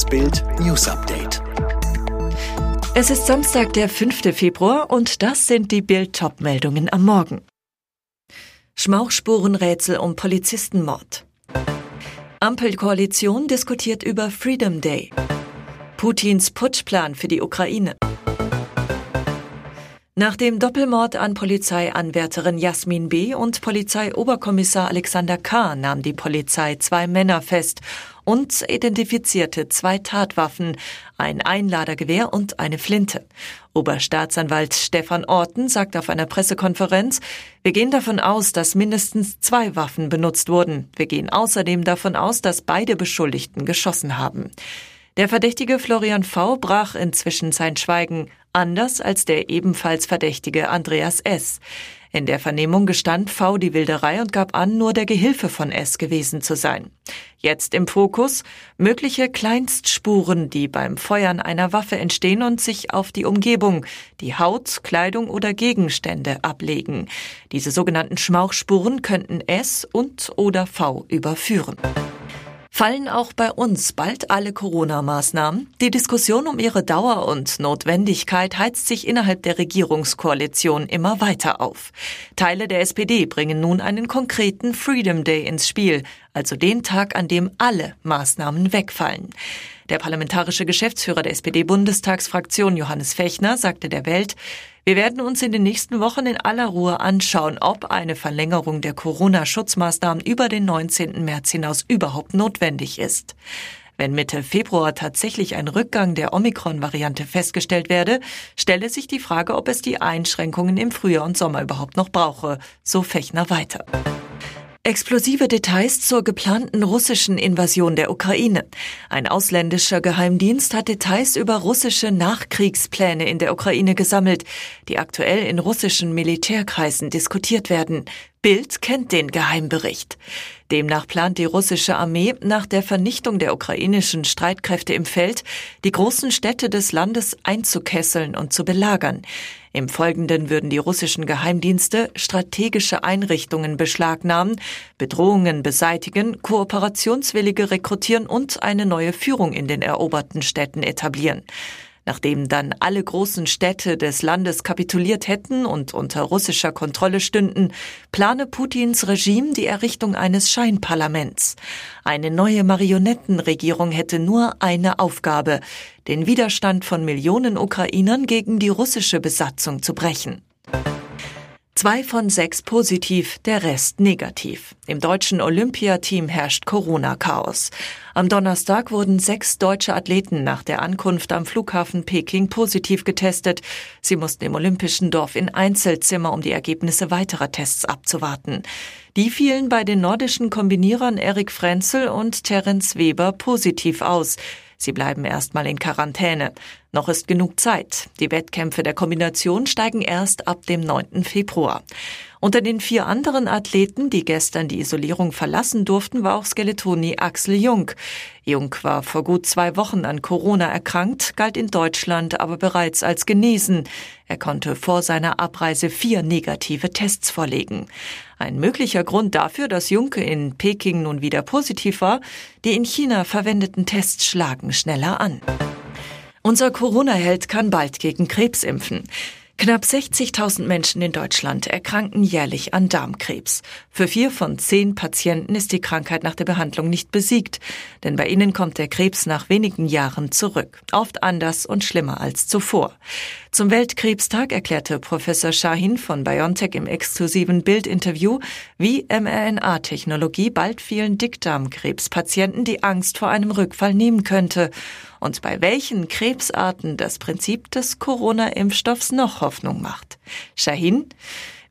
Das Bild News Update. Es ist Samstag, der 5. Februar und das sind die Bild-Top-Meldungen am Morgen. Schmauchspurenrätsel um Polizistenmord. Ampelkoalition diskutiert über Freedom Day. Putins Putschplan für die Ukraine. Nach dem Doppelmord an Polizeianwärterin Jasmin B. und Polizeioberkommissar Alexander K. nahm die Polizei zwei Männer fest und identifizierte zwei Tatwaffen, ein Einladergewehr und eine Flinte. Oberstaatsanwalt Stefan Orten sagt auf einer Pressekonferenz, wir gehen davon aus, dass mindestens zwei Waffen benutzt wurden. Wir gehen außerdem davon aus, dass beide Beschuldigten geschossen haben. Der Verdächtige Florian V. brach inzwischen sein Schweigen, anders als der ebenfalls Verdächtige Andreas S. In der Vernehmung gestand V. die Wilderei und gab an, nur der Gehilfe von S. gewesen zu sein. Jetzt im Fokus mögliche Kleinstspuren, die beim Feuern einer Waffe entstehen und sich auf die Umgebung, die Haut, Kleidung oder Gegenstände ablegen. Diese sogenannten Schmauchspuren könnten S und oder V überführen. Fallen auch bei uns bald alle Corona-Maßnahmen? Die Diskussion um ihre Dauer und Notwendigkeit heizt sich innerhalb der Regierungskoalition immer weiter auf. Teile der SPD bringen nun einen konkreten Freedom Day ins Spiel, also den Tag, an dem alle Maßnahmen wegfallen. Der parlamentarische Geschäftsführer der SPD-Bundestagsfraktion Johannes Fechner sagte der Welt, wir werden uns in den nächsten Wochen in aller Ruhe anschauen, ob eine Verlängerung der Corona-Schutzmaßnahmen über den 19. März hinaus überhaupt notwendig ist. Wenn Mitte Februar tatsächlich ein Rückgang der Omikron-Variante festgestellt werde, stelle sich die Frage, ob es die Einschränkungen im Frühjahr und Sommer überhaupt noch brauche, so Fechner weiter. Explosive Details zur geplanten russischen Invasion der Ukraine. Ein ausländischer Geheimdienst hat Details über russische Nachkriegspläne in der Ukraine gesammelt, die aktuell in russischen Militärkreisen diskutiert werden. Bild kennt den Geheimbericht. Demnach plant die russische Armee nach der Vernichtung der ukrainischen Streitkräfte im Feld, die großen Städte des Landes einzukesseln und zu belagern. Im Folgenden würden die russischen Geheimdienste strategische Einrichtungen beschlagnahmen, Bedrohungen beseitigen, Kooperationswillige rekrutieren und eine neue Führung in den eroberten Städten etablieren. Nachdem dann alle großen Städte des Landes kapituliert hätten und unter russischer Kontrolle stünden, plane Putins Regime die Errichtung eines Scheinparlaments. Eine neue Marionettenregierung hätte nur eine Aufgabe, den Widerstand von Millionen Ukrainern gegen die russische Besatzung zu brechen. Zwei von sechs positiv, der Rest negativ. Im deutschen Olympiateam herrscht Corona-Chaos. Am Donnerstag wurden sechs deutsche Athleten nach der Ankunft am Flughafen Peking positiv getestet. Sie mussten im Olympischen Dorf in Einzelzimmer, um die Ergebnisse weiterer Tests abzuwarten. Die fielen bei den nordischen Kombinierern Erik Frenzel und Terence Weber positiv aus. Sie bleiben erstmal in Quarantäne. Noch ist genug Zeit. Die Wettkämpfe der Kombination steigen erst ab dem 9. Februar. Unter den vier anderen Athleten, die gestern die Isolierung verlassen durften, war auch Skeletoni Axel Jung. Jung war vor gut zwei Wochen an Corona erkrankt, galt in Deutschland aber bereits als genesen. Er konnte vor seiner Abreise vier negative Tests vorlegen. Ein möglicher Grund dafür, dass Junke in Peking nun wieder positiv war, die in China verwendeten Tests schlagen schneller an. Unser Corona-Held kann bald gegen Krebs impfen. Knapp 60.000 Menschen in Deutschland erkranken jährlich an Darmkrebs. Für vier von zehn Patienten ist die Krankheit nach der Behandlung nicht besiegt, denn bei ihnen kommt der Krebs nach wenigen Jahren zurück, oft anders und schlimmer als zuvor. Zum Weltkrebstag erklärte Professor Shahin von BioNTech im exklusiven Bildinterview, wie mRNA-Technologie bald vielen Dickdarmkrebspatienten die Angst vor einem Rückfall nehmen könnte und bei welchen Krebsarten das Prinzip des Corona-Impfstoffs noch Hoffnung macht. Shahin,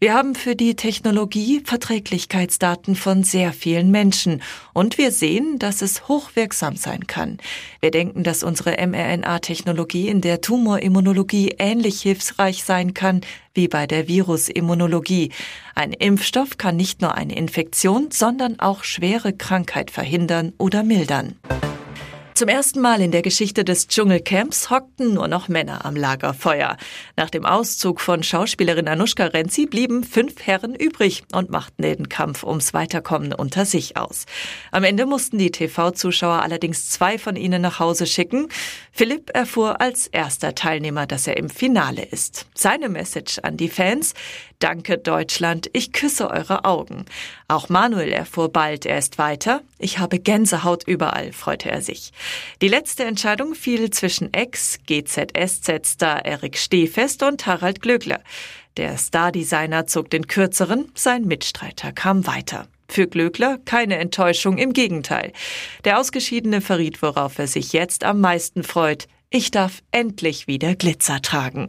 wir haben für die Technologie Verträglichkeitsdaten von sehr vielen Menschen und wir sehen, dass es hochwirksam sein kann. Wir denken, dass unsere mRNA-Technologie in der Tumorimmunologie ähnlich hilfreich sein kann wie bei der Virusimmunologie. Ein Impfstoff kann nicht nur eine Infektion, sondern auch schwere Krankheit verhindern oder mildern. Zum ersten Mal in der Geschichte des Dschungelcamps hockten nur noch Männer am Lagerfeuer. Nach dem Auszug von Schauspielerin Anushka Renzi blieben fünf Herren übrig und machten den Kampf ums Weiterkommen unter sich aus. Am Ende mussten die TV-Zuschauer allerdings zwei von ihnen nach Hause schicken. Philipp erfuhr als erster Teilnehmer, dass er im Finale ist. Seine Message an die Fans, Danke Deutschland, ich küsse eure Augen. Auch Manuel erfuhr bald, er ist weiter. Ich habe Gänsehaut überall, freute er sich. Die letzte Entscheidung fiel zwischen Ex, GZSZ-Star Erik Stehfest und Harald Glöckler. Der Stardesigner zog den kürzeren, sein Mitstreiter kam weiter. Für Glöckler keine Enttäuschung, im Gegenteil. Der Ausgeschiedene verriet, worauf er sich jetzt am meisten freut. Ich darf endlich wieder Glitzer tragen.